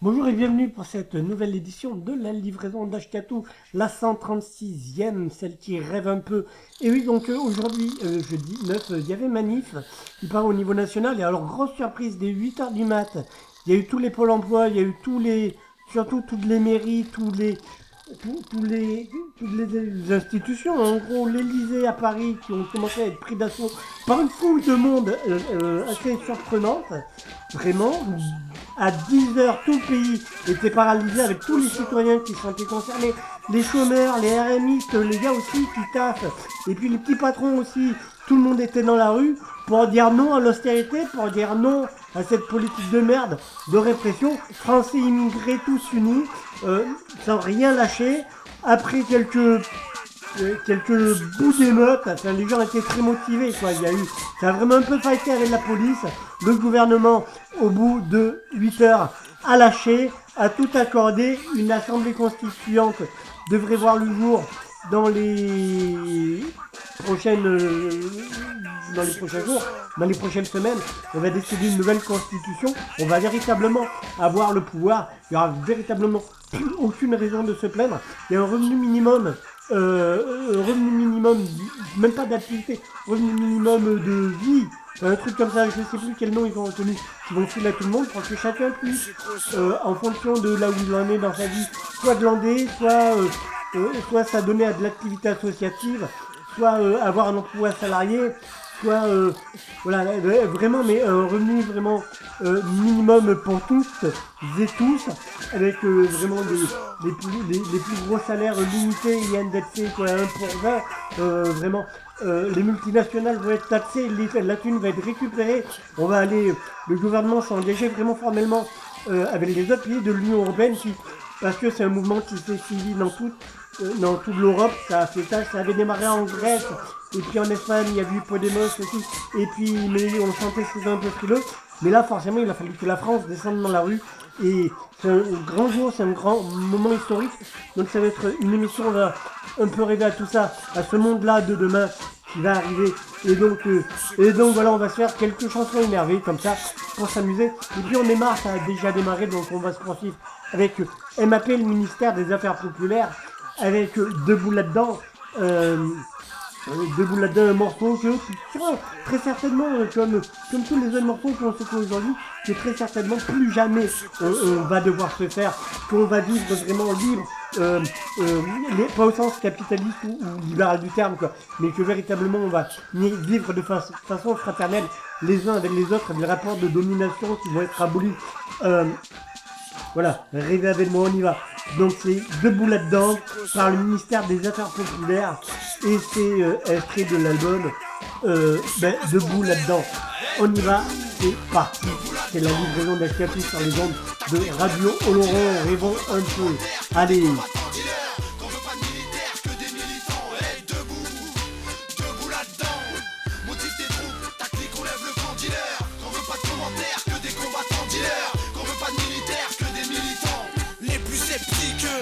Bonjour et bienvenue pour cette nouvelle édition de la livraison d'Ashkatou, la 136e, celle qui rêve un peu. Et oui, donc euh, aujourd'hui, euh, jeudi 9, euh, il y avait manif qui part au niveau national. Et alors, grosse surprise, dès 8h du mat, il y a eu tous les pôles emploi, il y a eu tous les, surtout toutes les mairies, tous les, tous, les, toutes les institutions, en gros l'Elysée à Paris, qui ont commencé à être pris d'assaut par une foule de monde euh, euh, assez surprenante. Vraiment, à 10h, tout le pays était paralysé avec tous les citoyens qui se sentaient concernés, les chômeurs, les RMistes, les gars aussi qui taffent, et puis les petits patrons aussi, tout le monde était dans la rue pour dire non à l'austérité, pour dire non à cette politique de merde de répression. Français immigrés tous unis, euh, sans rien lâcher. Après quelques euh, bouts d'émeute, enfin, les gens étaient très motivés, a ça a vraiment un peu fighté avec la police. Le gouvernement, au bout de 8 heures, a lâché, a tout accordé. Une assemblée constituante devrait voir le jour dans les prochaines, dans les prochains jours, dans les prochaines semaines. On va décider une nouvelle constitution. On va véritablement avoir le pouvoir. Il y aura véritablement aucune raison de se plaindre. Il y a un revenu minimum euh, revenu minimum, même pas d'activité, revenu minimum de vie, un truc comme ça, je ne sais plus quel nom ils ont retenu, qui vont filer à tout le monde pour que chacun puisse, euh, en fonction de là où il en est dans sa vie, soit glander, soit, euh, soit s'adonner à de l'activité associative, soit euh, avoir un emploi salarié, soit euh, voilà euh, vraiment mais un revenu vraiment euh, minimum pour tous et tous avec euh, vraiment les, les, plus, les, plus gros salaires limités INDC quoi 1 pour 20 euh, vraiment euh, les multinationales vont être taxées les- la thune va être récupérée on va aller le gouvernement s'est engagé vraiment formellement euh, avec les autres pays de l'Union Européenne qui parce que c'est un mouvement qui s'est suivi dans toute euh, dans toute l'Europe, ça a fait ça, ça avait démarré en Grèce, et puis en Espagne, il y a eu Podemos aussi, et puis mais on sentait que c'était un peu frileux, mais là forcément il a fallu que la France descende dans la rue, et c'est un grand jour, c'est un grand moment historique, donc ça va être une émission, on va un peu rêver à tout ça, à ce monde-là de demain qui va arriver, et donc, euh, et donc voilà, on va se faire quelques chansons énervées comme ça, pour s'amuser, et puis on est marre, ça a déjà démarré, donc on va se poursuivre avec euh, MAP, le ministère des Affaires Populaires, avec euh, debout là-dedans, euh, euh, debout là-dedans un morceau que, très certainement, comme, comme tous les autres morceaux qu'on se fait aujourd'hui, que très certainement plus jamais on, va devoir se faire, qu'on va vivre vraiment libre, euh, euh, pas au sens capitaliste ou, libéral du terme, quoi, mais que véritablement on va vivre de fa- façon fraternelle les uns avec les autres, des rapports de domination qui vont être abolis. Euh, voilà, rêvez avec moi, on y va. Donc c'est Debout là-dedans par le ministère des Affaires Populaires et c'est euh, extrait de l'album euh, ben, Debout là-dedans. On y va, c'est parti. C'est la livraison d'Escapis sur les ondes de Radio Oloron. Rêvons un peu. Allez.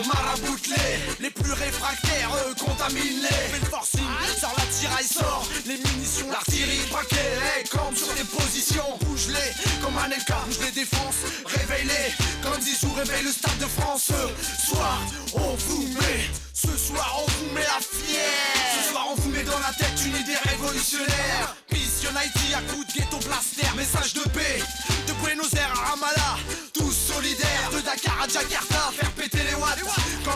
Maraboutent-les. Les plus réfractaires, eux, contamine-les. Fais le forcing, sors la tiraille, sort. Les munitions, l'artillerie, braquez, hey, campe sur des positions. Bouge-les, comme un LK, bouge les défenses. Réveille-les, comme Zizou réveille le stade de France. Ce soir, on vous met. Ce soir, on vous met la fière. Ce soir, on vous met dans la tête une idée révolutionnaire. Mission Haïti à coups de ghetto blaster. Message de paix, de Buenos Aires à Ramallah. Tous solidaires, de Dakar à Jakarta.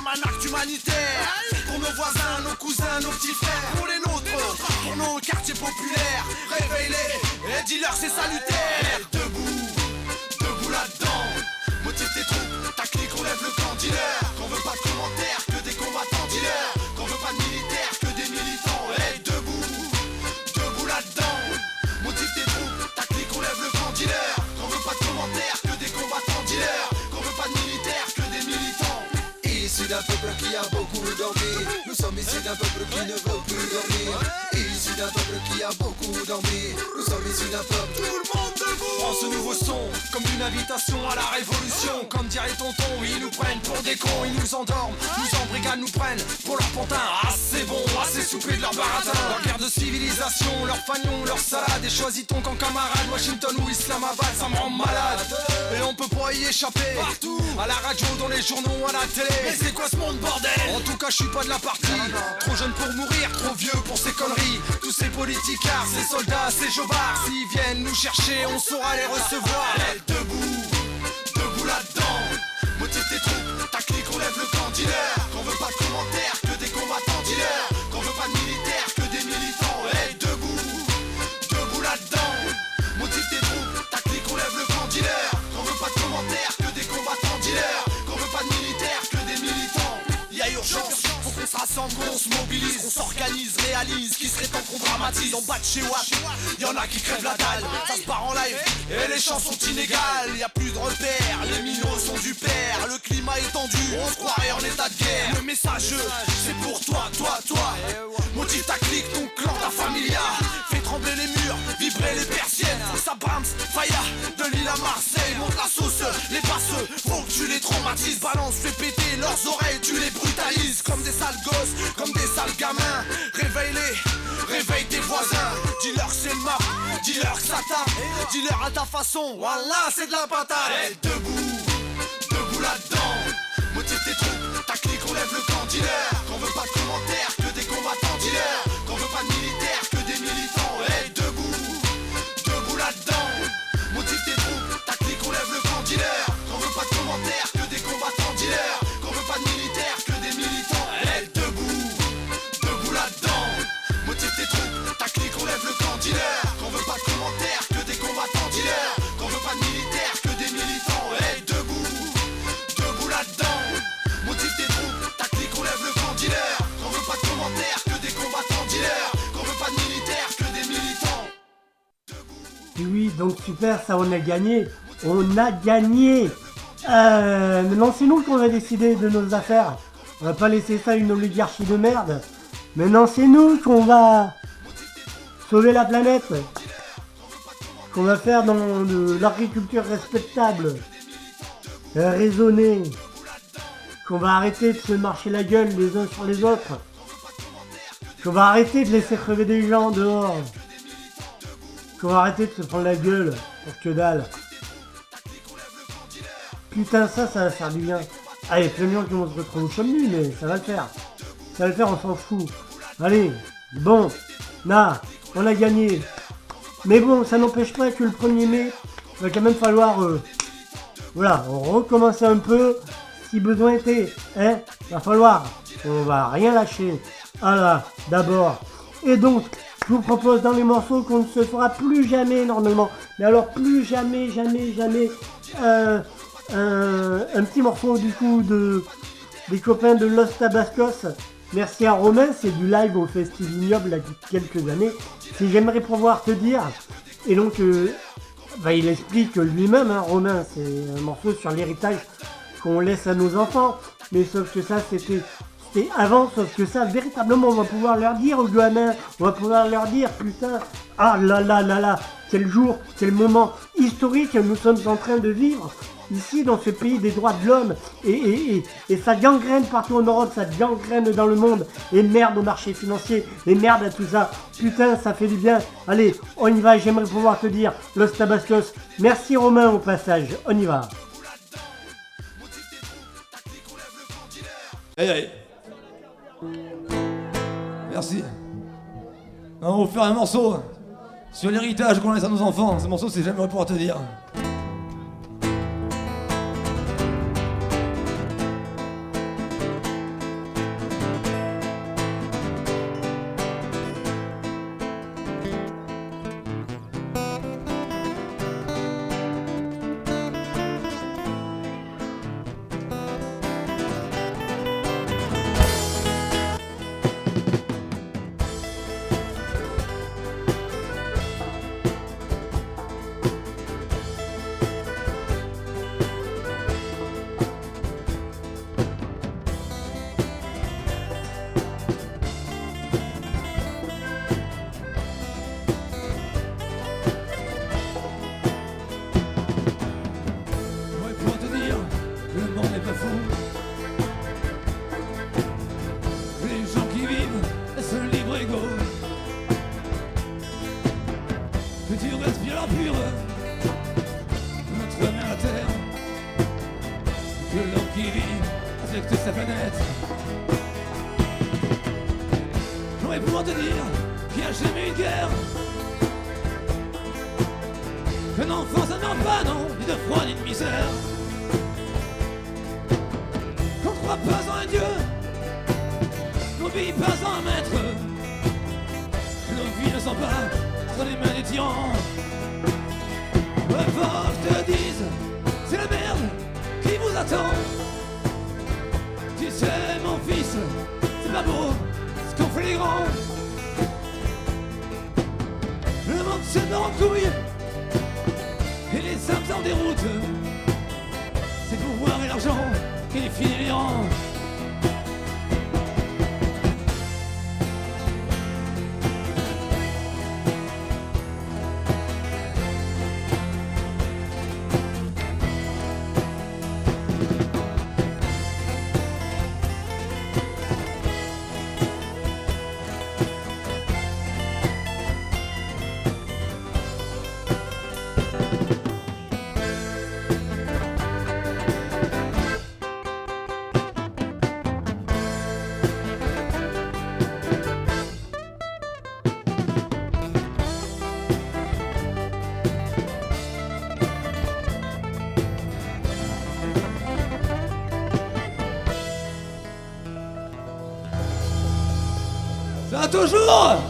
Comme un humanitaire. Pour nos voisins, nos cousins, nos petits frères. Pour les nôtres, pour nos quartiers populaires. Réveille-les, et dis-leur c'est salutaire. Debout, issus d'un peuple qui ne veut plus dormir Issu d'un peuple qui a beaucoup d'envie. Nous sommes issus d'un peuple, une invitation à la révolution. Comme dirait tonton, ils nous prennent pour des cons, ils nous endorment, nous embrigadent, nous prennent pour leur pantin. Ah, c'est bon, assez soupé de leur baratin. Leur guerre de civilisation, leur fagnon, leur salade. Et choisis ton camp camarade, Washington ou Islamabad, ça me rend malade. Et on peut pas y échapper. Partout, à la radio, dans les journaux, à la télé. Mais c'est quoi ce monde bordel? En tout cas, je suis pas de la partie. Trop jeune pour mourir, trop vieux pour ces conneries. Tous ces politicards, ces soldats, ces jobards. S'ils viennent nous chercher, on saura les recevoir. Debout s'organise, réalise, qui serait temps qu'on dramatise. En bas de chez Watt, y'en a qui crèvent la dalle, ça se part en live, et les champs sont inégales. Y a plus de repères, les minots sont du père, le climat est tendu, on se croirait en état de guerre. Le message, c'est pour toi, toi, toi. Motive ta clique, ton clan, ta familia. Fais trembler les murs, vibrer les persiennes. Ça brams, faya, de l'île à Marseille. Monte la sauce, les passeux, faut que tu les traumatises. Balance, fais péter leurs oreilles, tu les brutalises. Comme des sales gosses, comme des sales gamins. Réveille-les, réveille tes voisins. Dis-leur c'est le dis-leur que ça tape. Dis-leur à ta façon, voilà, c'est de la patate. Elle debout, debout là-dedans. Motive tes troupes, ta clique, on lève le camp dealer. Qu'on veut pas de commentaires, super, ça on a gagné. On a gagné. Euh, maintenant c'est nous qu'on va décider de nos affaires. On va pas laisser ça à une oligarchie de merde. Maintenant c'est nous qu'on va sauver la planète. Qu'on va faire dans de l'agriculture respectable, raisonnée. Qu'on va arrêter de se marcher la gueule les uns sur les autres. Qu'on va arrêter de laisser crever des gens dehors. Qu'on va arrêter de se prendre la gueule pour que dalle. Putain, ça, ça va faire du bien. Allez, plein de gens qui vont se retrouver au chômage, mais ça va le faire. Ça va le faire, on s'en fout. Allez, bon, là, on a gagné. Mais bon, ça n'empêche pas que le 1er mai, il va quand même falloir, euh, voilà, recommencer un peu, si besoin était. Hein, va falloir. On va rien lâcher. Voilà, d'abord. Et donc, je vous propose dans les morceaux qu'on ne se fera plus jamais normalement. Mais alors plus jamais, jamais, jamais. euh, un, petit morceau du coup de des copains de Los Tabascos. Merci à Romain, c'est du live au Festival Ignoble il y a quelques années. Si j'aimerais pouvoir te dire, et donc euh, bah, il explique lui-même, hein, Romain, c'est un morceau sur l'héritage qu'on laisse à nos enfants. Mais sauf que ça, c'était c'était avant, sauf que ça, véritablement, on va pouvoir leur dire aux gamins, on va pouvoir leur dire, putain, ah là là là là, quel jour, quel moment historique nous sommes en train de vivre ici dans ce pays des droits de l'homme et, et, et, et ça gangrène partout en Europe, ça gangrène dans le monde et merde au marché financier et merde à tout ça. Putain, ça fait du bien. Allez, on y va, j'aimerais pouvoir te dire, Los Tabascos, merci Romain au passage, on y va. Merci. On va vous faire un morceau sur l'héritage qu'on laisse à nos enfants. Ce morceau, c'est jamais pour te dire. отужу!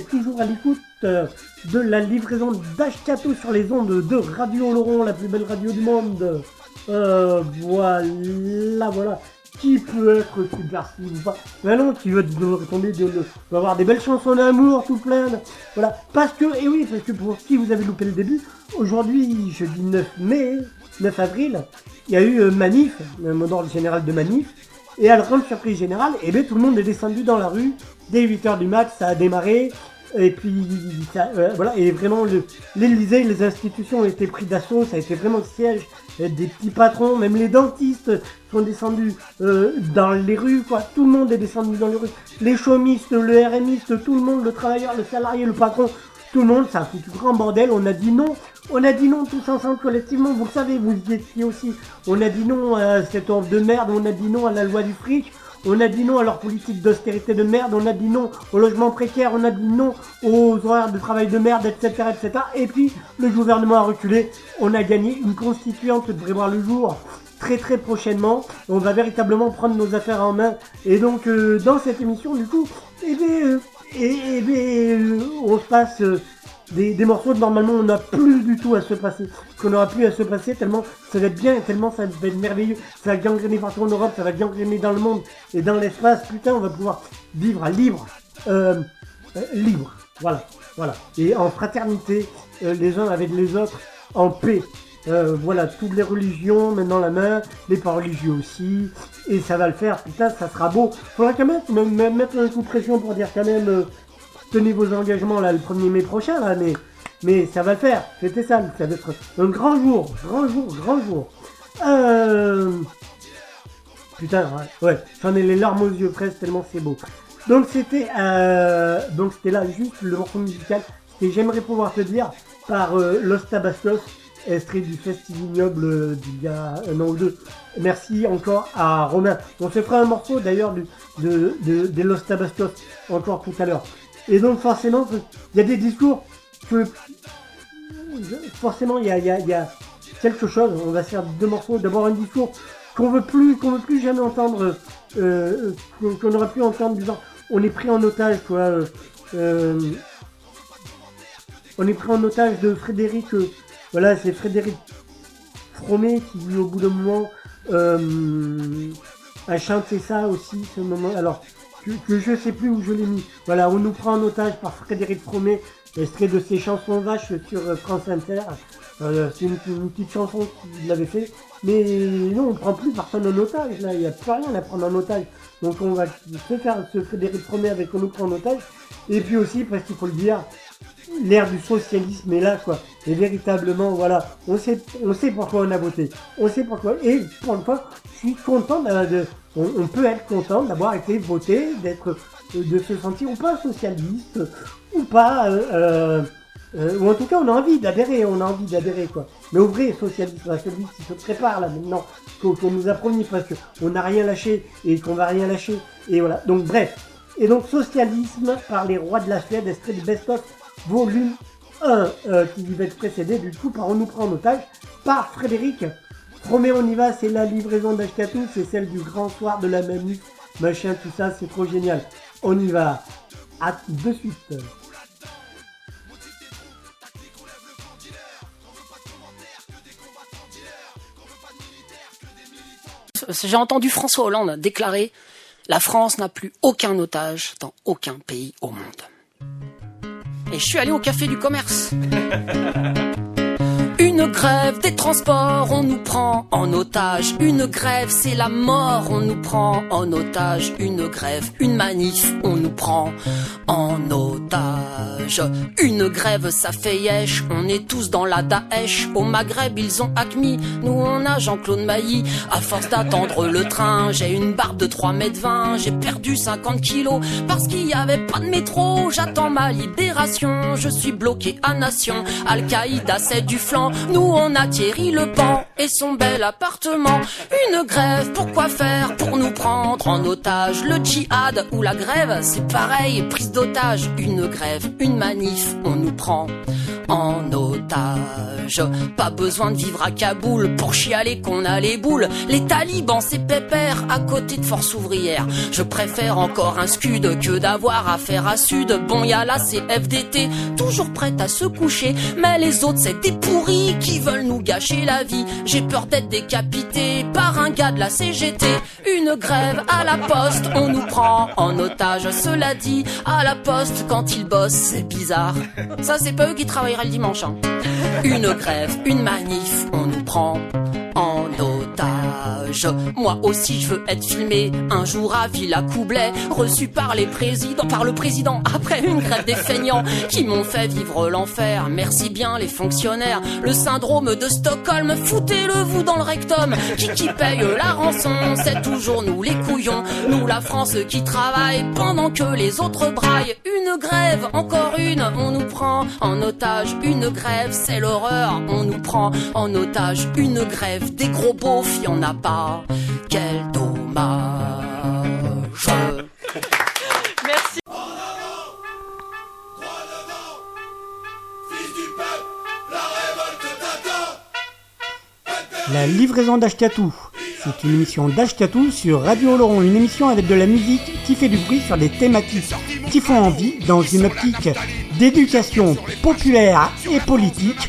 Toujours à l'écoute euh, de la livraison d'Ashkato sur les ondes de Radio Laurent, la plus belle radio du monde. Euh, voilà, voilà. Qui peut être subversif ou pas? Mais non, qui veut tomber de, de, avoir des belles chansons d'amour, tout plein. voilà, parce que, et oui, parce que pour si vous avez loupé le début, aujourd'hui, jeudi 9 mai, 9 avril, il y a eu euh, Manif, le mot d'ordre général de Manif, et à la grande surprise générale, eh bien, tout le monde est descendu dans la rue dès 8h du mat, ça a démarré. Et puis, euh, voilà, et vraiment, l'Elysée, les institutions ont été pris d'assaut, ça a été vraiment le siège des petits patrons, même les dentistes sont descendus euh, dans les rues, quoi. Tout le monde est descendu dans les rues. Les chaumistes, le RMiste, tout le monde, le travailleur, le salarié, le patron, tout le monde, ça a fait du grand bordel. On a dit non, on a dit non tous ensemble collectivement, vous le savez, vous y étiez aussi. On a dit non à cette offre de merde, on a dit non à la loi du fric. On a dit non à leur politique d'austérité de merde, on a dit non au logement précaire, on a dit non aux horaires de travail de merde, etc., etc. Et puis, le gouvernement a reculé. On a gagné une constituante devrait voir le jour très très prochainement. On va véritablement prendre nos affaires en main. Et donc, euh, dans cette émission, du coup, eh bien, euh, eh, eh bien, on se passe euh, des, morceaux normalement on n'a plus du tout à se passer. Qu'on n'aura plus à se passer tellement ça va être bien, tellement ça va être merveilleux. Ça va gangréner partout en Europe, ça va gangréner dans le monde et dans l'espace. Putain, on va pouvoir vivre libre. Euh, euh, libre. Voilà. Voilà. Et en fraternité, euh, les uns avec les autres, en paix. Voilà, toutes les religions maintenant la main, les pas religieux aussi, et ça va le faire, putain, ça sera beau. Faudra quand même, mettre un coup de pression pour dire quand même, tenez vos engagements là le 1er mai prochain là, mais, mais ça va le faire. C'était ça, ça va être un grand jour, grand jour, grand jour. Euh... Putain, ouais, j'en ai les larmes aux yeux presque tellement c'est beau. Donc c'était euh... là juste le morceau musical. Et j'aimerais pouvoir te dire par euh, Los Tabascos, extrait du festival ignoble d'il y a un an ou deux. Merci encore à Romain. On se fera un morceau d'ailleurs de, de, de, Los Tabascos encore tout à l'heure. Et donc forcément, il y a des discours que forcément il y a, quelque chose. On va faire deux morceaux. D'abord un discours qu'on veut plus, qu'on veut plus jamais entendre, euh, qu'on n'aurait plus entendre disant on est pris en otage, quoi. Euh, euh, on est pris en otage de Frédéric. Voilà, c'est Frédéric Fromet qui au bout d'un moment a chanté ça aussi, ce moment. Alors que, je sais plus où je l'ai mis. Voilà, on nous prend en otage par Frédéric Fromet, extrait de ses chansons vaches sur euh, France Inter. Euh, c'est une, petite chanson qu'il avait fait. Mais non, on prend plus personne en otage, là, il n'y a plus rien à prendre en otage. Donc on va se faire ce Frédéric Fromet avec on nous prend en otage. Et puis aussi, parce qu'il faut le dire, l'ère du socialisme est là, quoi. Et véritablement, voilà, on sait, on sait pourquoi on a voté. On sait pourquoi. Et pour une fois, je suis content de, on, peut être content d'avoir été voté, d'être, de se sentir ou pas socialiste, ou pas, euh, euh, ou en tout cas on a envie d'adhérer, on a envie d'adhérer quoi. Mais au vrai socialisme, à celui qui se prépare là maintenant, qu'on nous a promis parce qu'on n'a rien lâché et qu'on va rien lâcher. Et voilà, donc bref. Et donc socialisme par les rois de la Suède, extrait du best-of volume 1, euh, qui va être précédé du coup par On nous prend en otage par Frédéric Roméo on y va, c'est la livraison d'Ashkatou, c'est celle du grand soir de la manif, machin, tout ça, c'est trop génial. On y va. À tout de suite. J'ai entendu François Hollande déclarer La France n'a plus aucun otage dans aucun pays au monde. Et je suis allé au café du commerce. Une grève des transports, on nous prend en otage. Une grève, c'est la mort, on nous prend en otage. Une grève, une manif, on nous prend en otage. Une grève, ça fait yesh, on est tous dans la Daesh. Au Maghreb, ils ont Acme, nous on a Jean-Claude Mailly. À force d'attendre le train, j'ai une barbe de 3 mètres 20, j'ai perdu 50 kilos parce qu'il y avait pas de métro. J'attends ma libération, je suis bloqué à Nation. Al-Qaïda, c'est du flanc. Nous on a Thierry Le Pan et son bel appartement. Une grève, pourquoi faire Pour nous prendre en otage? Le djihad ou la grève, c'est pareil, prise d'otage. Une grève, une manif, on nous prend en otage. Pas besoin de vivre à Kaboul pour chialer qu'on a les boules. Les talibans, c'est pépère à côté de force ouvrière. Je préfère encore un scud que d'avoir affaire à Sud. Bon, y a là, c'est FDT, toujours prête à se coucher. Mais les autres, c'est des pourris qui veulent nous gâcher la vie. J'ai peur d'être décapité par un gars de la CGT. Une grève à la poste, on nous prend en otage. Cela dit, à la poste, quand ils bossent, c'est bizarre. Ça, c'est pas eux qui dimanche. hein. Une grève, une manif, on nous prend en Moi aussi, je veux être filmé un jour à Villa Coublet, reçu par les présidents, par le président après une grève des feignants qui m'ont fait vivre l'enfer. Merci bien les fonctionnaires. Le syndrome de Stockholm, foutez-le vous dans le rectum. Qui qui paye la rançon, c'est toujours nous les couillons. Nous la France qui travaille pendant que les autres braillent. Une grève, encore une, on nous prend en otage. Une grève, c'est l'horreur, on nous prend en otage. Une grève, des gros beaufs, y en a pas. Quel dommage. La livraison d'Ashkatou. C'est une émission d'Ashkatou sur Radio Oloron, une émission avec de la musique qui fait du bruit sur des thématiques qui font envie dans une optique d'éducation populaire et politique,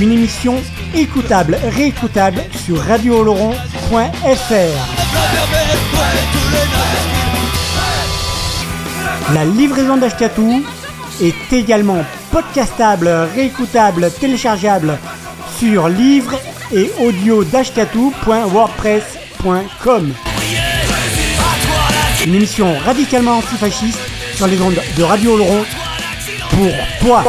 Une émission écoutable, réécoutable sur radiooloron.fr. La livraison d'Ashkatou est également podcastable, réécoutable, téléchargeable sur livre et audio d'ashkatou.wordpress.com. Une émission radicalement antifasciste sur les ondes de Radio Oloron pour. Toi,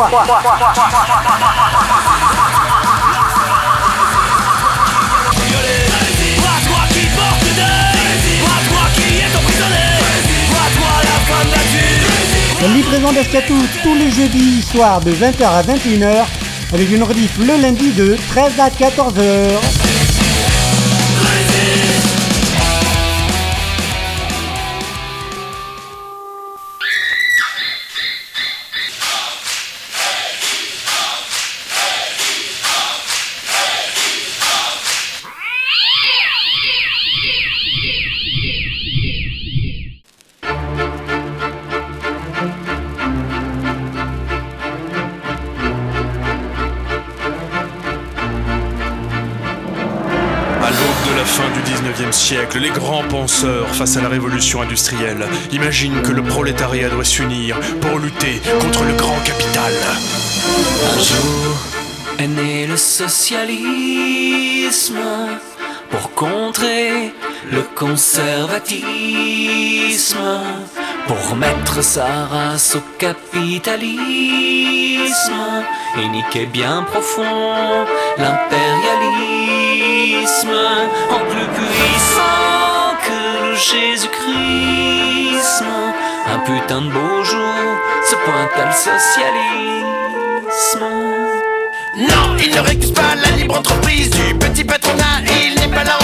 livraison d'Ashkatou tous les jeudis soirs de 20h à 21h avec une rediff le lundi de 13 à 14h. Les grands penseurs face à la révolution industrielle imaginent que le prolétariat doit s'unir pour lutter contre le grand capital. Un jour est né le socialisme pour contrer le conservatisme, pour mettre sa race au capitalisme et niquer bien profond l'impérialisme en plus puissant que le Jésus-Christ. Un putain de beau jour se pointe à le socialisme. Non, il ne récuse pas la libre entreprise du petit patronat. Il n'est pas là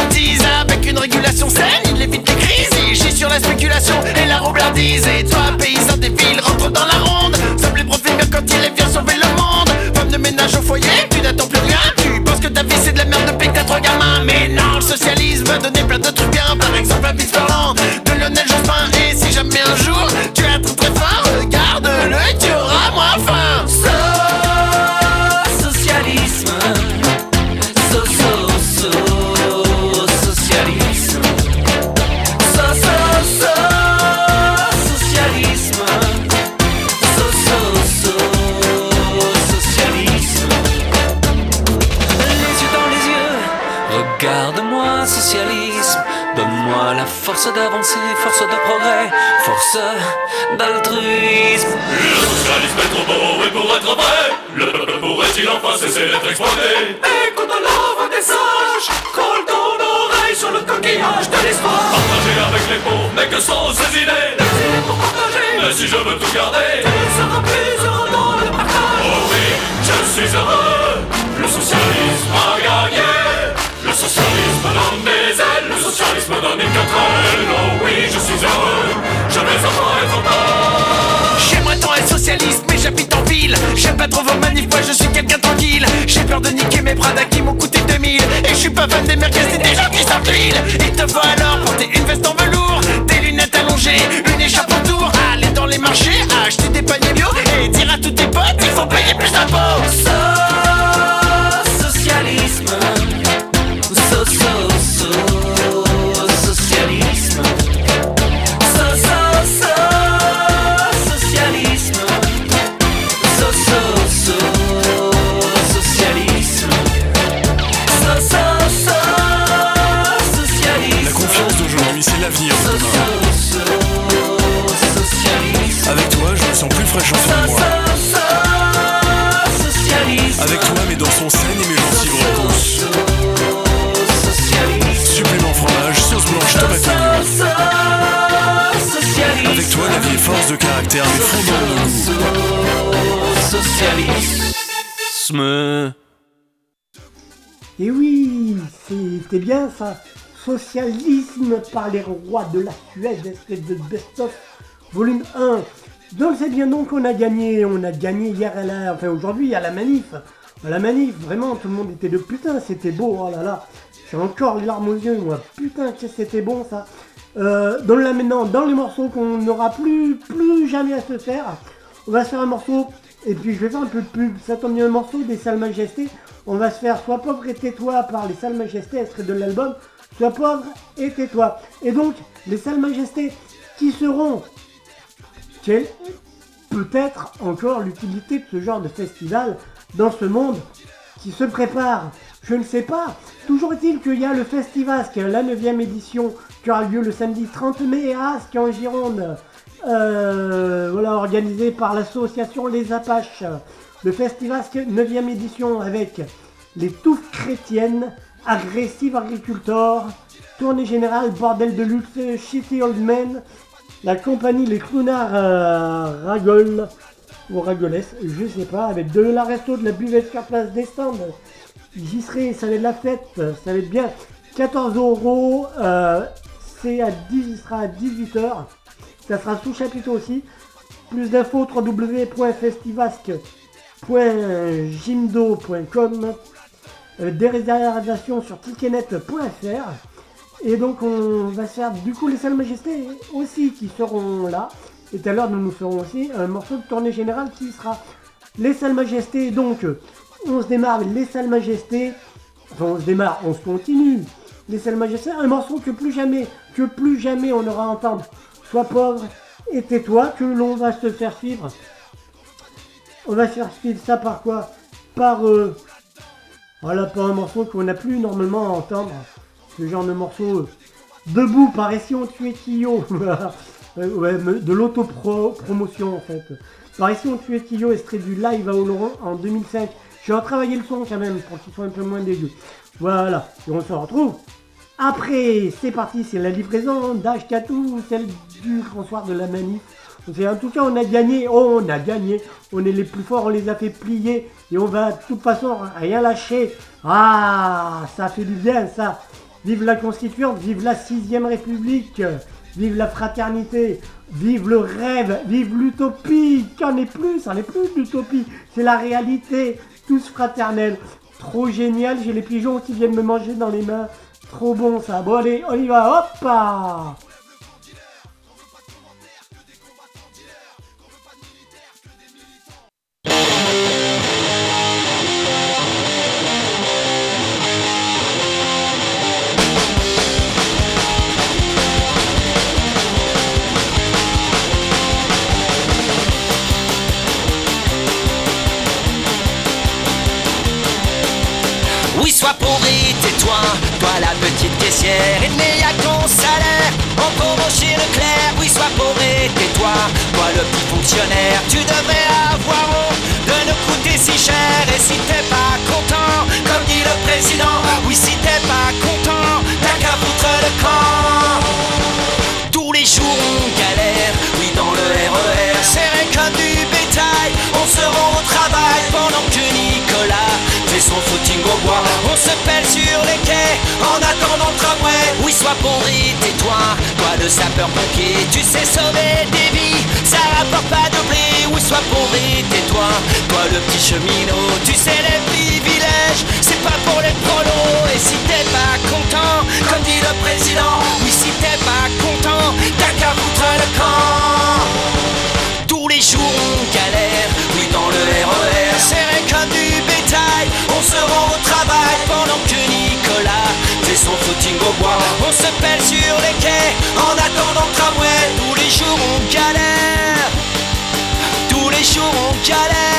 population saine, il évite les crises, il chie sur la spéculation et la roublardise. Et toi, paysan des villes, rentre dans la ronde. Semble les bien quand il vient sauver le monde. Femme de ménage au foyer, tu n'attends plus rien. Tu penses que ta vie c'est de la merde depuis que t'as trois gamins. Mais non, le socialisme va donner plein de trucs bien. Par exemple, un vice parlant de Lionel Jospin. Et si jamais un jour tu es très très fort, regarde-le tu auras moins faim. Force d'avancer, force de progrès, force d'altruisme. Le socialisme est trop beau et pour être vrai Le peuple pourrait-il enfin cesser d'être exploité? Écoute la voix des sages, colle ton oreille sur le coquillage de l'espoir. Partager avec les pauvres n'est que sans ces idées C'est pour partager, Mais si je veux tout garder tu seras plus heureux dans le partage. Oh oui, je suis heureux J'aime pas trop vos manifs, moi je suis quelqu'un tranquille. J'ai peur de niquer mes Prada qui m'ont coûté 2000. Et je suis pas fan des merguez et des gens qui sortent l'huile. Il te faut alors porter une veste en velours, des lunettes allongées, une écharpe autour. Aller dans les marchés, acheter des paniers bio et dire à tous tes potes qu'il faut payer plus d'impôts. C'était bien ça. Socialisme par les rois de la Suède, espèce de best-of, volume 1. Donc c'est bien donc on a gagné, on a gagné hier à la, enfin aujourd'hui à la manif. À la manif, vraiment tout le monde était de putain, c'était beau, oh là là. J'ai encore les larmes aux yeux, moi, putain que c'était bon ça. Euh, donc là maintenant, dans les morceaux qu'on n'aura plus, plus jamais à se faire, on va se faire un morceau, et puis je vais faire un peu de pub, ça tombe bien un morceau des Salles Majestés, on va se faire Sois pauvre et tais-toi par les Salles Majestés, de l'album Sois pauvre et tais-toi. Et donc, les Salles Majestés qui seront, quelle est peut-être encore l'utilité de ce genre de festival dans ce monde qui se prépare? Je ne sais pas. Toujours est-il qu'il y a le Festivasque, la 9ème édition, qui aura lieu le samedi 30 mai à Asque en Gironde. Euh, organisé par l'association Les Apaches. Le Festivasque 9ème édition avec les touffes chrétiennes, Aggressive Agricultor, Tournée Générale, Bordel de Luxe, Shitty Old Men, la compagnie Les Clownards euh, Ragol, ou Ragoles, je sais pas, avec de la resto, de la buvette sur place des stands. J'y serai, ça va être la fête, ça va être bien. 14 euros, euh, c'est à 10, il sera à 18h. Ça sera sous chapiteau aussi. Plus d'infos www.festivasque.gimdo.com euh, Des sur ticketnet.fr Et donc on va se faire du coup les salles majestés aussi qui seront là. Et tout à l'heure nous nous ferons aussi un morceau de tournée générale qui sera les salles majestés. Donc on se démarre les salles majestés. Enfin on se démarre, on se continue. Les salles majestés, un morceau que plus jamais, que plus jamais on aura à entendre. Sois pauvre et tais-toi que l'on va se faire suivre. On va se faire suivre ça par quoi? Par euh, voilà, pas un morceau qu'on n'a plus normalement à entendre. Ce genre de morceau euh, debout par ici on tuait Kyo. Ouais, de l'auto-promotion en fait. Par ici on tuait Kyo, extrait du live à Oloron en 2005. J'ai retravaillé le son quand même pour qu'il soit un peu moins dégueu. Voilà, et on se retrouve. Après, c'est parti, c'est la livraison d'Ashkatou, celle du grand soir de la manif. En tout cas, on a gagné, oh, on a gagné, on est les plus forts, on les a fait plier et on va de toute façon rien lâcher. Ah, ça fait du bien ça. Vive la Constituante, vive la sixième République, vive la fraternité, vive le rêve, vive l'utopie. Qu'en est plus, ça n'est plus d'utopie, c'est la réalité, tous fraternels. Trop génial, j'ai les pigeons qui viennent me manger dans les mains. Trop bon ça. Bon allez, on y va, hop sois pauvre et tais-toi, toi la petite caissière, il n'y a qu'un salaire, en pauvre chez Leclerc. Oui, sois pauvre et tais-toi, toi le petit fonctionnaire, tu devrais avoir honte de coûter si cher. Et si t'es pas content, comme dit le président, oui, si t'es pas content, t'as qu'à foutre le camp. Tous les jours on galère, oui dans le RER, serré comme du bétail, on se rend au travail pendant que Nicolas fait son footing au bois. Sur les quais en attendant le tramway. Oui, sois pourri, tais-toi, toi le sapeur-pompier, tu sais sauver des vies, ça rapporte pas de blé. Oui, sois pourri, tais-toi, toi le petit cheminot, tu sais les privilèges, c'est pas pour les prolos. Et si t'es pas content, comme dit le président, oui, si t'es pas content, t'as qu'à foutre le camp. On se pèle sur les quais en attendant le tramway. Tous les jours on galère, tous les jours on galère.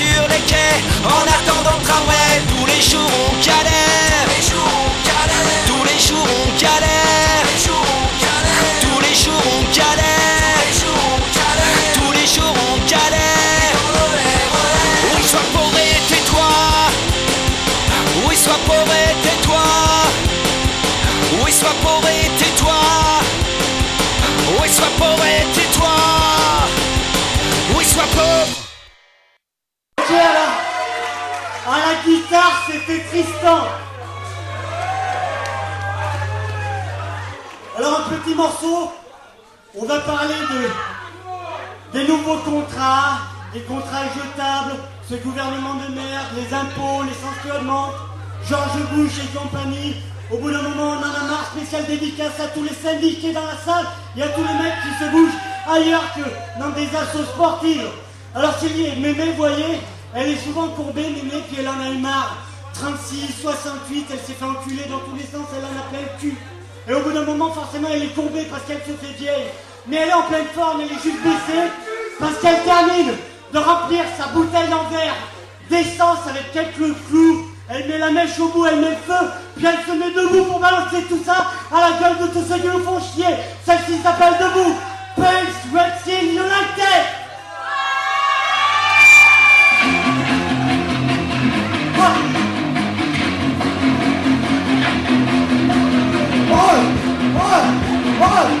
se pèle sur les quais en attendant Alors, un petit morceau, on va parler de, des nouveaux contrats, des contrats jetables, ce gouvernement de merde, les impôts, les sanctionnements, Georges Bush et compagnie. Au bout d'un moment, on en a marre, spécial dédicace à tous les syndiqués dans la salle et à tous les mecs qui se bougent ailleurs que dans des assos sportives. Alors Sylvie, Mémé, vous voyez, elle est souvent courbée, Mémé, puis elle en a marre. 36, 68, elle s'est fait enculer dans tous les sens, elle en a plein le cul. Et au bout d'un moment, forcément, elle est courbée parce qu'elle se fait vieille. Mais elle est en pleine forme, elle est juste baissée parce qu'elle termine de remplir sa bouteille en verre d'essence avec quelques clous. Elle met la mèche au bout, elle met le feu, puis elle se met debout pour balancer tout ça à la gueule de tous ceux qui nous font chier. Celle-ci s'appelle Debout. Pulse Wrestling United. Oh!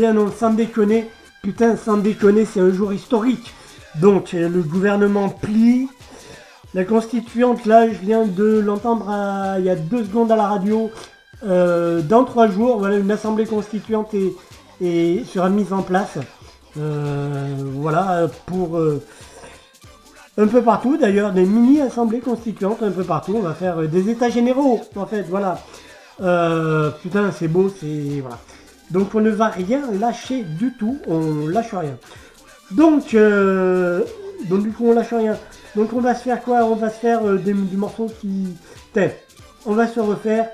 Bien, non, sans déconner. Putain, sans déconner, c'est un jour historique. Donc, euh, le gouvernement plie. La constituante, là, je viens de l'entendre à- il y a deux secondes à la radio. Euh, dans trois jours, voilà, une assemblée constituante est, et sera mise en place. Euh, voilà, pour euh, un peu partout d'ailleurs, des mini-assemblées constituantes un peu partout. On va faire euh, des états généraux, en fait, voilà. Euh, putain, c'est beau, c'est. Voilà. Donc on ne va rien lâcher du tout, on lâche rien. Donc, euh, donc du coup on lâche rien. Donc on va se faire quoi? On va se faire euh, du morceau qui... Tiens, on va se refaire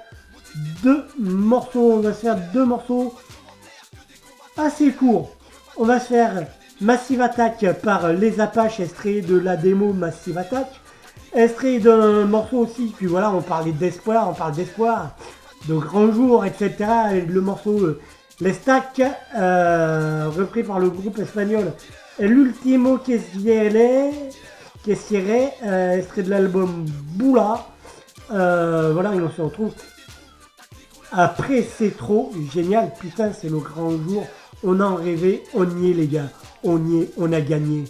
deux morceaux, on va se faire deux morceaux assez courts. On va se faire Massive Attack par Les Apaches, extrait de la démo Massive Attack. Extrait d'un morceau aussi, puis voilà, on parlait d'espoir, on parle d'espoir, de grands jours, etc. Et le morceau euh, Les Stacks, euh, repris par le groupe espagnol L'Ultimo Quesiere, Quesiere, euh, extrait de l'album Boula. Euh, voilà, et on se retrouve après, c'est trop génial. Putain, c'est le grand jour. On en rêvait. On y est, les gars. On y est. On a gagné.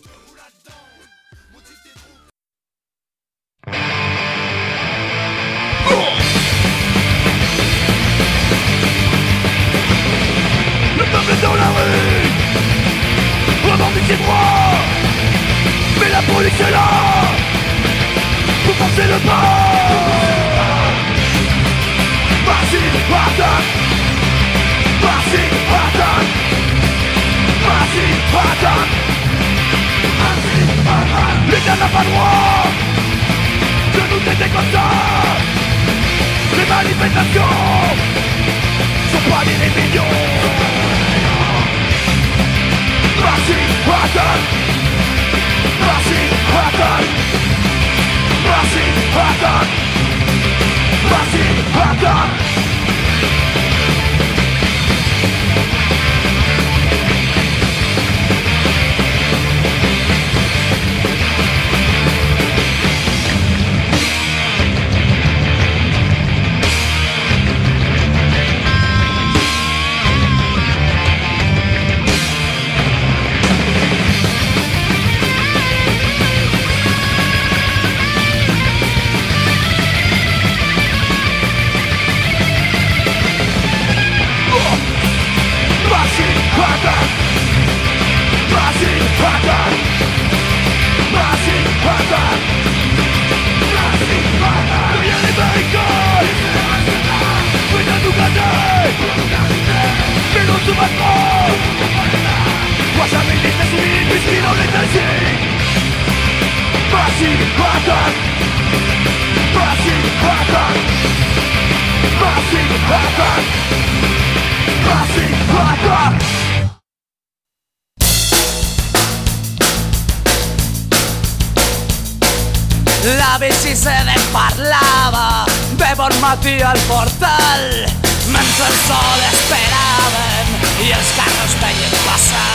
Portal mentre el sol esperaven i els carros veien passar.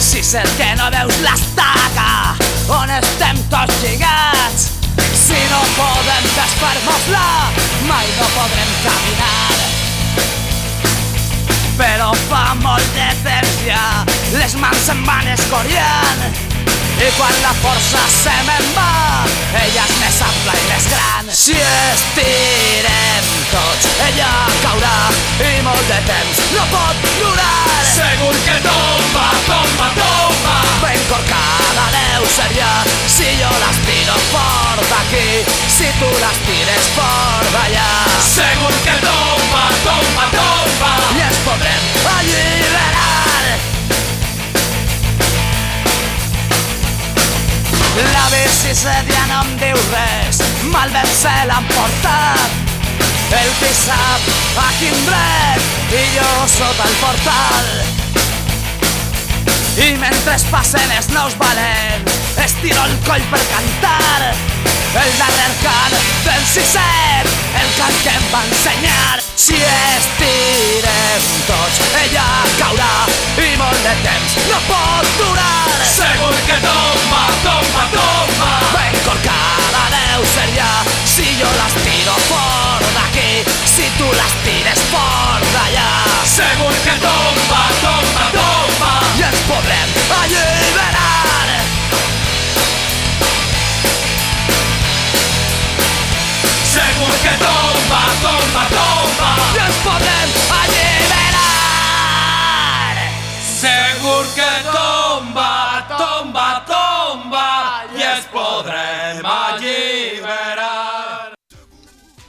Si el que no veus l'estaca on estem tots lligats si no podem desfer-nos-la mai no podrem caminar però fa molt de temps ja les mans se'n van escoriant i quan la força se me'n va ella és més ampla i més gran. Si estirem tots ella caurà i molt de temps no pot durar Segur que tomba, tomba, tomba. Ben corcada deu ser ja si jo les tiro fort d'aquí. Si tu les tires fort d'allà. Segur que tomba, tomba, tomba. I ens podrem alliberar La bici ja no em diu res, mal ben se l'han portat. El qui sap a quin dret i jo sota el portal. I mentre passen els nous valent, estiro el coll per cantar. El darrer cant del sisset, el cant que em va ensenyar. Si estirem tots, ella caurà i molt de temps no pot durar. Segur que tomba, tomba, tomba Ben corcada deu ser ja Si jo les tiro fort d'aquí Si tu les tires fort d'allà Segur que tomba, tomba, tomba I ens podrem alliberar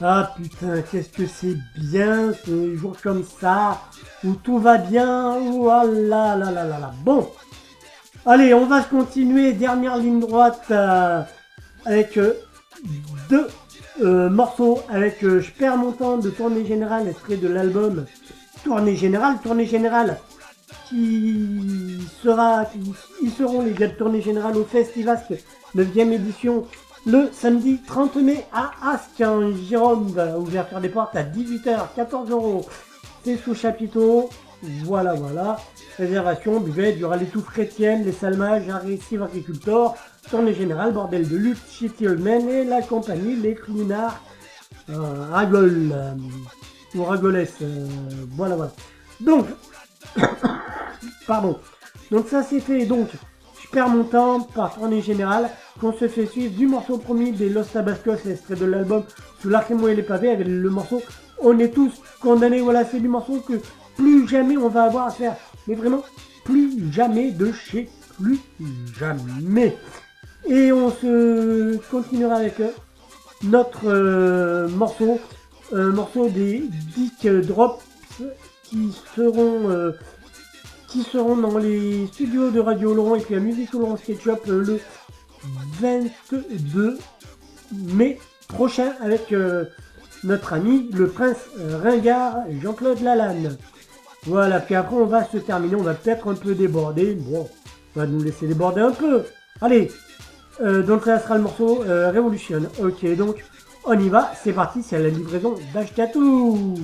Ah putain, qu'est-ce que c'est bien ce jour comme ça, où tout va bien, oh ah, là là là là là. Bon, allez, on va continuer, dernière ligne droite, euh, avec euh, deux euh, morceaux, avec euh, Je perds mon temps de tournée générale, extrait de l'album Tournée générale, tournée générale qui sera, ils seront les gars de tournée générale au Festivasque 9e édition le samedi 30 mai à Asque en Gironde. Ouverture des portes à 18h, 14 euros. C'est sous chapiteau. Voilà, voilà. Réservation, buvette, il y aura les touffes chrétiennes, les salmages, agressifs tournée générale, bordel de lutte, Shitty Old Men et la compagnie Les Clownards. Euh, Ragol. euh, ou Ragolès. euh, voilà, voilà. Donc, pardon. Donc ça c'est fait. Donc, je perds mon temps par tournée générale qu'on se fait suivre du morceau promis des Los Tabascos, l'extrait de l'album Sous l'archémo et les pavés avec le morceau On est tous condamnés. Voilà, c'est du morceau que plus jamais on va avoir à faire. Mais vraiment, plus jamais de chez plus jamais. Et on se continuera avec euh, notre euh, morceau, un morceau des Dick Drops qui seront euh, qui seront dans les studios de Radio Laurent et puis à Musique Laurent Sketchup euh, le 22 mai prochain avec notre ami le prince Ringard Jean-Claude Lalanne. Voilà, puis après on va se terminer, on va peut-être un peu déborder, bon, on va nous laisser déborder un peu. Allez, euh, donc là sera le morceau euh, Revolution. Ok, donc on y va, c'est parti, c'est la livraison d'Ashkatou.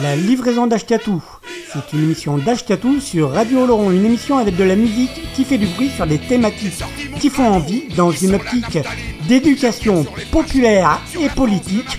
La livraison d'Ashkatou. C'est une émission d'Ashkatou sur Radio Laurent, une émission avec de la musique qui fait du bruit sur des thématiques qui font envie dans une optique d'éducation populaire et politique,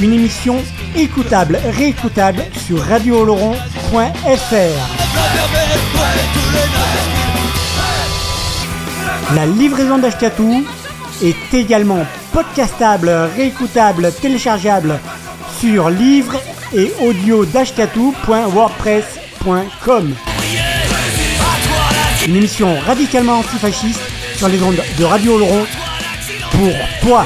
Une émission écoutable, réécoutable sur radiooloron.fr. La livraison d'Ashkatou est également podcastable, réécoutable, téléchargeable sur livre et audio d'ashkatou.wordpress.com. Une émission radicalement antifasciste sur les ondes de Radio Laurent pour toi.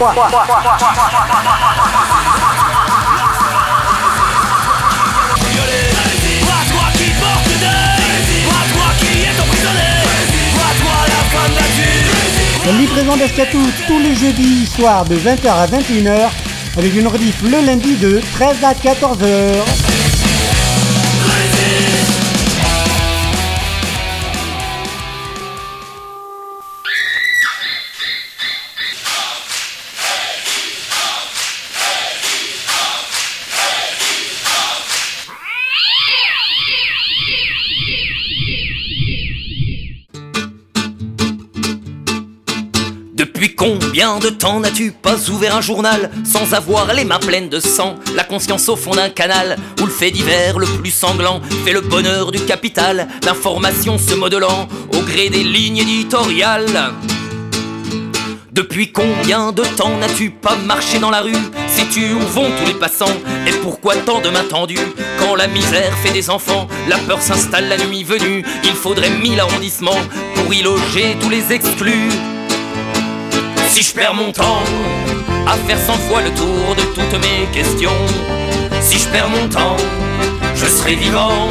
La livraison d'Ashkatou tous les jeudis soirs de 20h à 21h avec une rediff le lundi de 13 à 14h. Combien de temps n'as-tu pas ouvert un journal sans avoir les mains pleines de sang, la conscience au fond d'un canal où le fait divers le plus sanglant fait le bonheur du capital, l'information se modelant au gré des lignes éditoriales. Depuis combien de temps n'as-tu pas marché dans la rue? Sais-tu où vont tous les passants? Et pourquoi tant de mains tendues? Quand la misère fait des enfants, la peur s'installe la nuit venue. Il faudrait mille arrondissements pour y loger tous les exclus Si je perds mon temps à faire cent fois le tour de toutes mes questions. Si je perds mon temps, je serai vivant.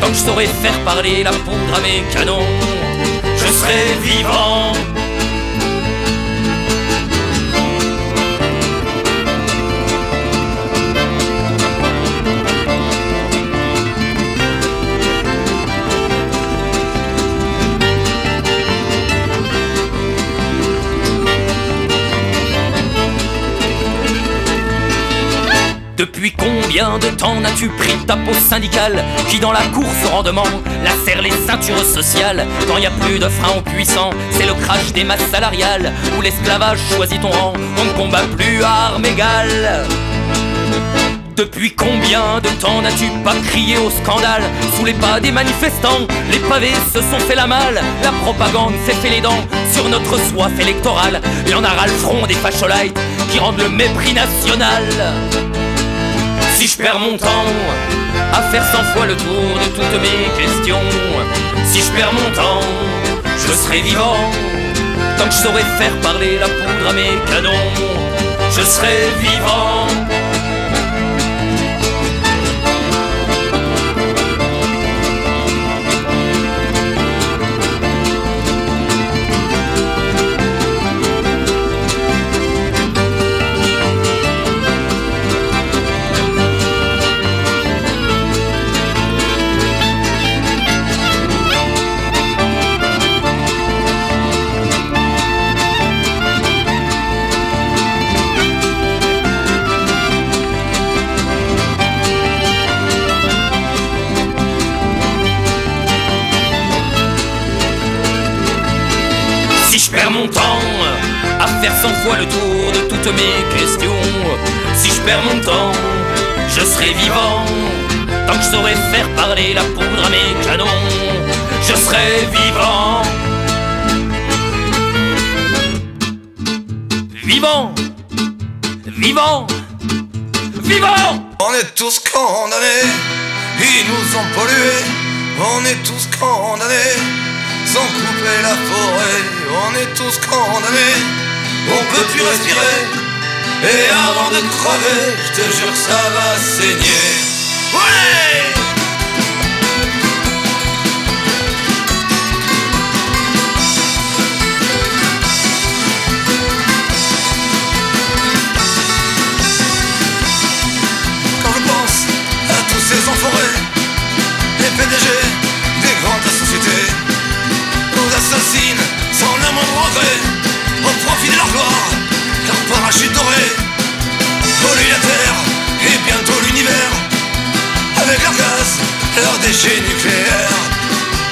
Tant que je saurai faire parler la poudre à mes canons Je serai vivant Depuis combien de temps n'as-tu pris ta peau syndicale qui dans la course au rendement lacère les ceintures sociales Quand n'y a plus de frein au puissant, c'est le crash des masses salariales Où l'esclavage choisit ton rang, on ne combat plus à armes égales. Depuis combien de temps n'as-tu pas crié au scandale Sous les pas des manifestants, les pavés se sont fait la malle La propagande s'est fait les dents sur notre soif électorale y en a ras le front des facholites qui rendent le mépris national Si je perds mon temps à faire cent fois le tour de toutes mes questions. Si je perds mon temps, je serai vivant. Tant que je saurai faire parler la poudre à mes canons Je serai vivant mon à faire cent fois le tour de toutes mes questions, si je perds mon temps, je serai vivant. Tant que je saurai faire parler la poudre à mes canons, je serai vivant. Vivant, vivant, vivant. On est tous condamnés, ils nous ont pollués. On est tous condamnés, sans couper la forêt. On est tous condamnés, on peut plus respirer. Et avant de crever, je te jure ça va saigner. Ouais! Ces enfoirés, sans le moindre regret, au profit de leur gloire, leur parachute doré, polluent la terre et bientôt l'univers, avec leur gaz, leurs déchets nucléaires,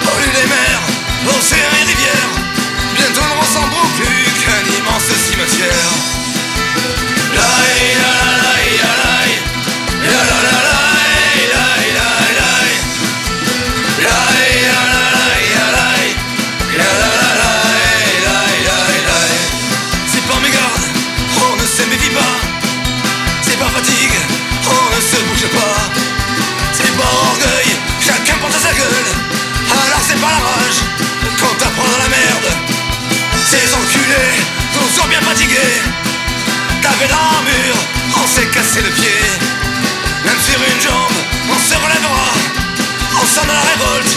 polluent les mers, océans et rivières, bientôt ne ressembleront plus qu'un immense cimetière. s'est cassé le pied, même sur une jambe, on se relèvera, on s'en la révolte,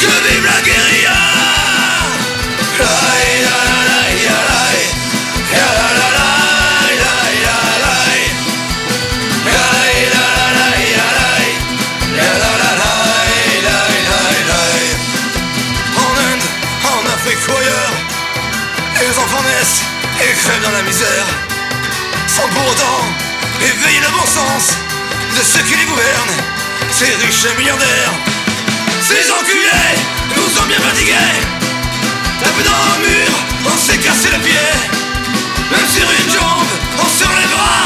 que vive la guérilla Les enfants naissent et crèvent dans la misère, sans pour autant éveiller le bon sens de ceux qui les gouvernent, ces riches et milliardaires. Ces enculés nous ont bien fatigués. Tapés dans un mur, on s'est cassé le pied. Même sur une jambe, on se relèvera.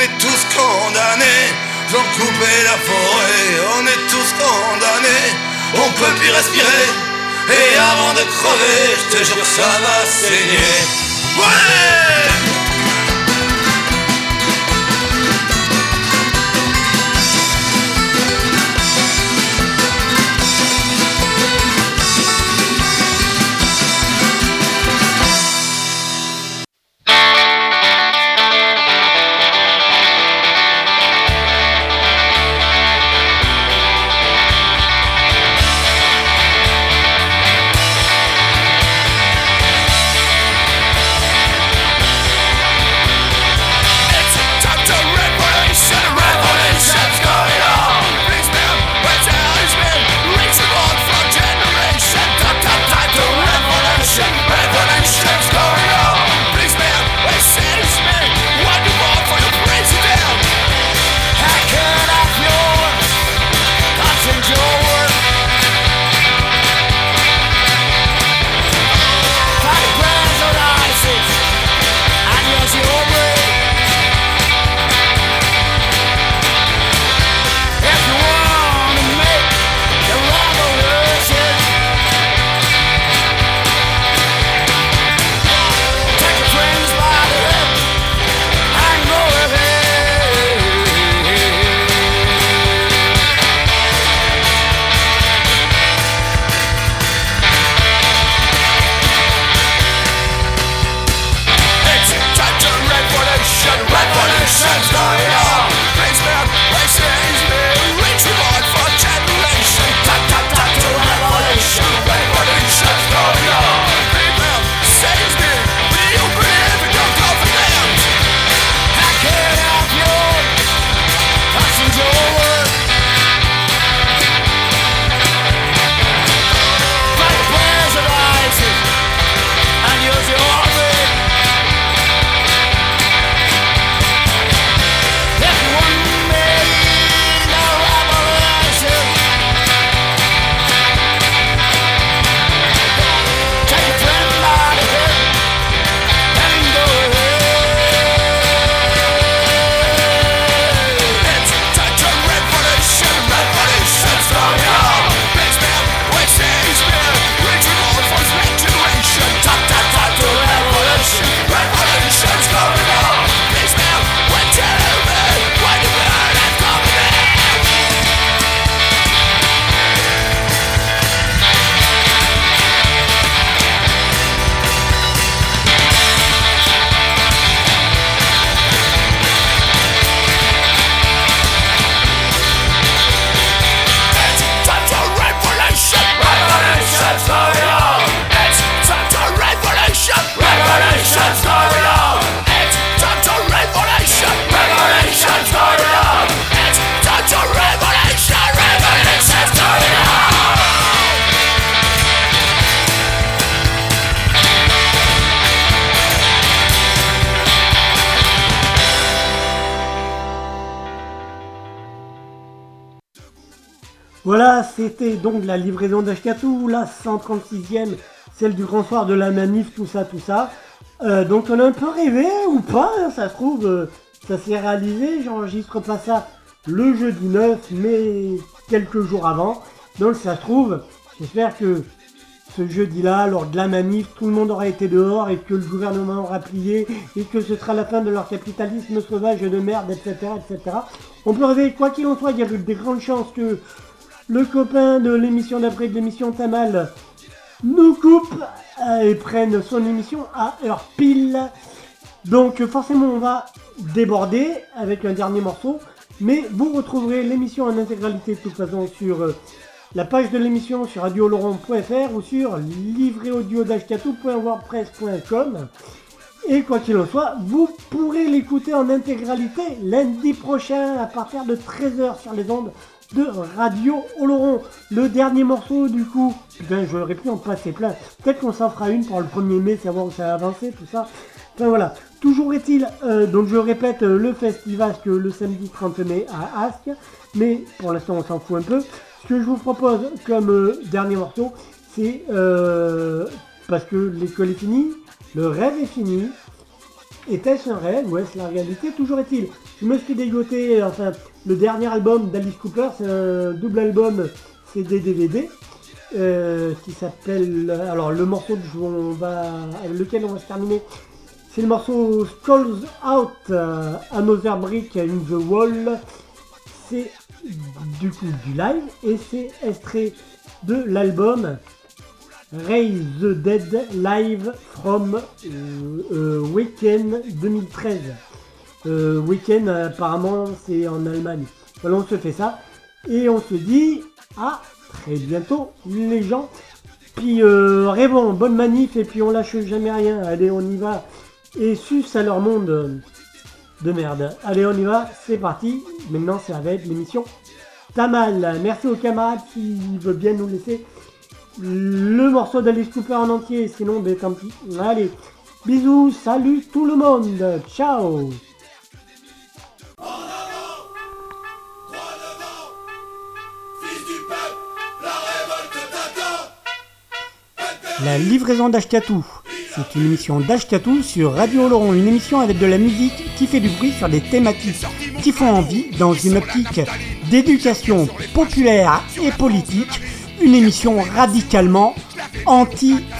On est tous condamnés, ont coupé la forêt. On est tous condamnés, on peut plus respirer. Et avant de crever, je te jure ça va saigner. Ouais! C'était donc la livraison d'Ashkatou, la 136e, celle du grand soir de la manif, tout ça, tout ça. Euh, donc on a un peu rêvé, ou pas, hein, ça se trouve, euh, ça s'est réalisé, j'enregistre pas ça le jeudi 9, mais quelques jours avant. Donc ça se trouve, j'espère que ce jeudi-là, lors de la manif, tout le monde aura été dehors et que le gouvernement aura plié et que ce sera la fin de leur capitalisme sauvage de merde, etc. etc. On peut rêver, quoi qu'il en soit, il y a des grandes chances que le copain de l'émission d'après de l'émission Tamal nous coupe euh, et prenne son émission à heure pile. Donc forcément on va déborder avec un dernier morceau, mais vous retrouverez l'émission en intégralité de toute façon sur euh, la page de l'émission sur radioloron.fr ou sur livréaudio.wordpress.com et quoi qu'il en soit, vous pourrez l'écouter en intégralité lundi prochain à partir de 13h sur les ondes de Radio Oloron. Le dernier morceau du coup, putain j'aurais pu en passer plein. Peut-être qu'on s'en fera une pour le 1er mai, savoir où ça a avancé, tout ça. Enfin voilà. Toujours est-il, euh, donc je répète, euh, le festival que le samedi 30 mai à Asque. Mais pour l'instant on s'en fout un peu. Ce que je vous propose comme euh, dernier morceau, c'est parce que l'école est finie, le rêve est fini. Était-ce un rêve? Ou est-ce la réalité Toujours est-il. Je me suis dégoté, enfin, le dernier album d'Alice Cooper, c'est un double album CD-DVD. euh, qui s'appelle. Alors, le morceau on va, lequel on va se terminer, c'est le morceau Skulls Out, euh, Another Brick in the Wall. C'est du coup du live et c'est extrait de l'album Raise the Dead Live from euh, Weekend 2013. Euh, Weekend apparemment c'est en Allemagne. Voilà on se fait ça et on se dit à très bientôt les gens. Puis euh, rêvons, bonne manif et puis on lâche jamais rien. Allez on y va et suce à leur monde de merde. Allez on y va, c'est parti. Maintenant va être l'émission Tamal. Merci aux camarades qui veulent bien nous laisser le morceau d'Alice Cooper en entier, sinon ben tant pis. Allez, bisous, salut tout le monde, ciao la livraison d'Ashkatou. C'est une émission d'Ashkatou sur Radio Oloron, une émission avec de la musique qui fait du bruit sur des thématiques qui font envie dans une optique d'éducation populaire et politique, une émission radicalement antifasciste.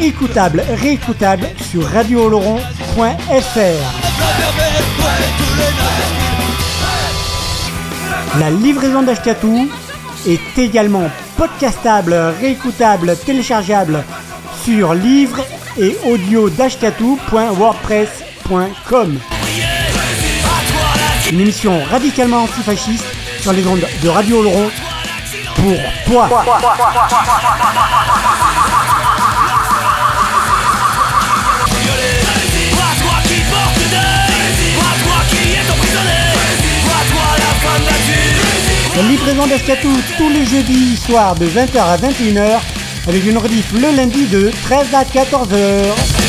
écoutable, réécoutable sur radiooloron.fr. La livraison d'Ashkatou est également podcastable, réécoutable, téléchargeable sur livre et audio d'ashkatou.wordpress.com. Une émission radicalement antifasciste sur les ondes de Radio pour. Toi, livraison d'Ashkatou tous les jeudis soirs de 20h à 21h avec une rediff le lundi de 13 à 14h.